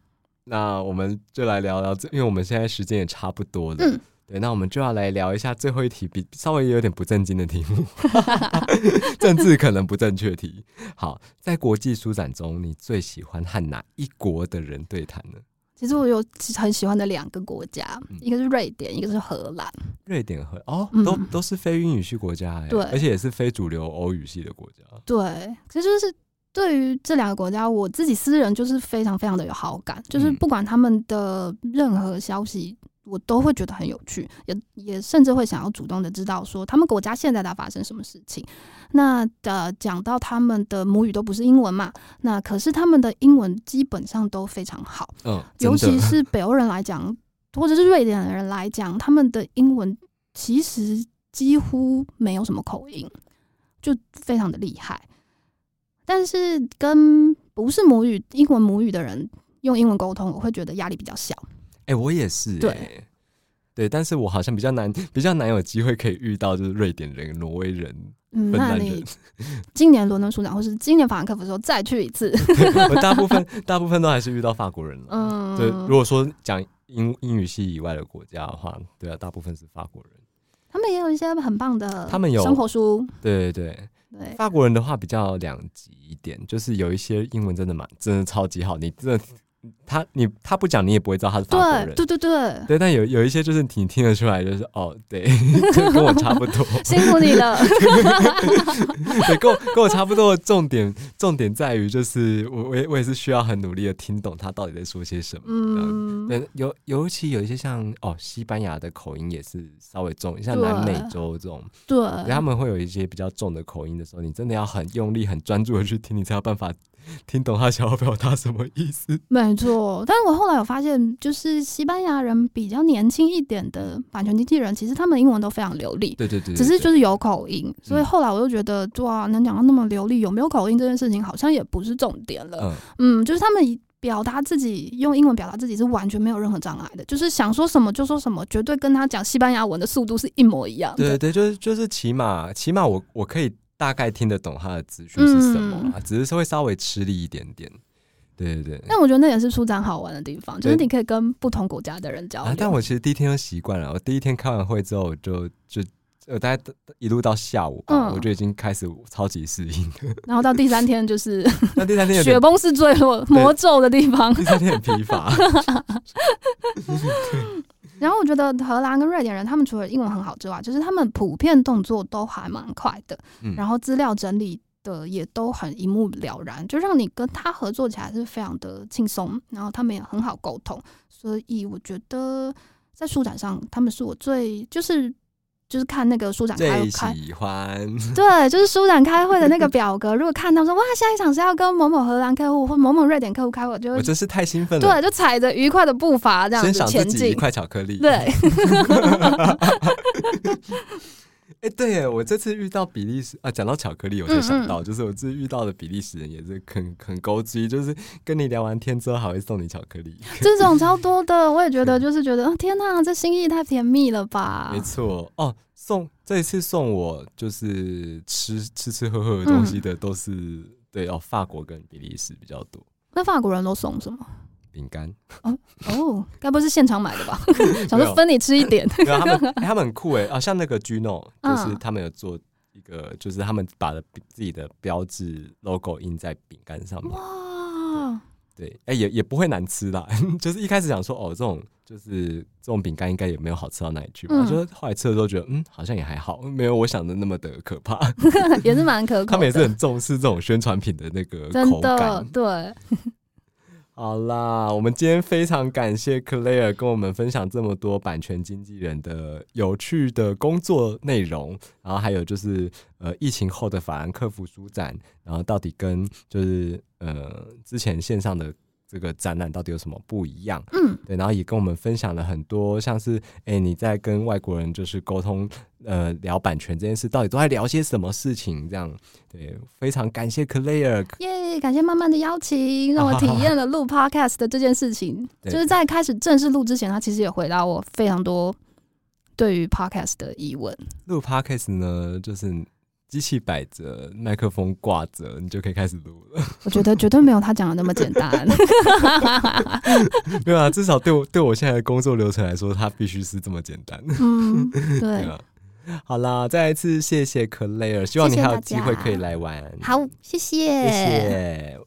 那我们就来聊聊这，因为我们现在时间也差不多了。嗯，对，那我们就要来聊一下最后一题，比稍微有点不正经的题目，政治可能不正确题。好，在国际书展中，你最喜欢和哪一国的人对谈呢？其实我有很喜欢的两个国家，一个是瑞典，一个是荷兰。瑞典和哦，都都是非英语系国家，对，而且也是非主流欧语系的国家。对，其实就是对于这两个国家，我自己私人就是非常非常的有好感，就是不管他们的任何消息。我都会觉得很有趣，也也甚至会想要主动的知道说他们国家现在在发生什么事情。那呃，讲到他们的母语都不是英文嘛，那可是他们的英文基本上都非常好，嗯，尤其 是北欧人来讲，或者是瑞典人来讲，他们的英文其实几乎没有什么口音，就非常的厉害。但是跟不是母语英文母语的人用英文沟通，我会觉得压力比较小。哎，我也是，对对，但是我好像比较难，比较难有机会可以遇到就是瑞典人、挪威人。嗯，那你 今年伦敦书展，或是今年法兰克福的时候再去一次？我大部分大部分都还是遇到法国人了。嗯，对。如果说讲英英语系以外的国家的话，对啊，大部分是法国人。他们也有一些很棒的，他们有生活书。对对对对，法国人的话比较两极一点，就是有一些英文真的蛮真的超级好，你真的。他你他不讲你也不会知道他是法国人，对对对对对，但有有一些就是你听得出来，就是哦，对，跟我差不多，辛苦你了，对，跟我跟我差不多。重点重点在于，就是我我也我也是需要很努力的听懂他到底在说些什么。嗯，对，尤尤其有一些像哦，西班牙的口音也是稍微重，像南美洲这种，对，他们会有一些比较重的口音的时候，你真的要很用力、很专注的去听，你才有办法。听懂他想要表达什么意思？没错，但是我后来有发现，就是西班牙人比较年轻一点的版权经纪人，其实他们英文都非常流利。对对对，只是就是有口音，所以后来我就觉得，哇，能讲到那么流利，有没有口音这件事情好像也不是重点了。嗯，就是他们表达自己用英文表达自己是完全没有任何障碍的，就是想说什么就说什么，绝对跟他讲西班牙文的速度是一模一样。对对，就是就是起码起码我我可以。大概听得懂他的资讯是什么，只是说会稍微吃力一点点。对对对。但我觉得那也是出展好玩的地方，就是你可以跟不同国家的人交流。但我其实第一天就习惯了，我第一天开完会之后，就就呃大概一路到下午，嗯，我就已经开始超级适应。然后到第三天就是，那第三天雪崩式坠落魔咒的地方，第三天很疲乏。然后我觉得荷兰跟瑞典人，他们除了英文很好之外，就是他们普遍动作都还蛮快的，然后资料整理的也都很一目了然，就让你跟他合作起来是非常的轻松，然后他们也很好沟通，所以我觉得在书展上，他们是我最就是。就是看那个书展开开，喜欢对，就是书展开会的那个表格。如果看到说哇，下一场是要跟某某荷兰客户或某某瑞典客户开会，就我真是太兴奋了。对，就踩着愉快的步伐这样子前进。一块巧克力。对。哎，对，我这次遇到比利时啊，讲到巧克力，我就想到，就是我这次遇到的比利时人也是很很勾机，就是跟你聊完天之后还会送你巧克力，这种超多的，我也觉得就是觉得，天哪，这心意太甜蜜了吧？没错，哦，送这一次送我就是吃吃吃喝喝的东西的都是对哦，法国跟比利时比较多。那法国人都送什么？饼干哦哦，该不是现场买的吧？想说分你吃一点。他们他们很酷哎啊，像那个 Gino，就是他们有做一个，就是他们把的自己的标志 logo 印在饼干上面。哇，对，哎也也不会难吃啦。就是一开始想说哦，这种就是这种饼干应该也没有好吃到哪里去吧。就是后来吃的时候觉得嗯，好像也还好，没有我想的那么的可怕。也是蛮可口。他们也是很重视这种宣传品的那个口感，对。好啦，我们今天非常感谢 Claire 跟我们分享这么多版权经纪人的有趣的工作内容，然后还有就是呃疫情后的法兰克福书展，然后到底跟就是呃之前线上的。这个展览到底有什么不一样？嗯，对，然后也跟我们分享了很多，像是哎，你在跟外国人就是沟通，呃，聊版权这件事，到底都在聊些什么事情？这样，对，非常感谢 Claire，耶，感谢慢慢的邀请，让我体验了录 Podcast 的这件事情。就是在开始正式录之前，他其实也回答我非常多对于 Podcast 的疑问。录 Podcast 呢，就是。机器摆着，麦克风挂着，你就可以开始录了。我觉得绝对没有他讲的那么简单。对啊，至少对我对我现在的工作流程来说，它必须是这么简单。嗯，对。好啦，再一次谢谢 Claire，希望你还有机会可以来玩。好，谢谢，谢谢。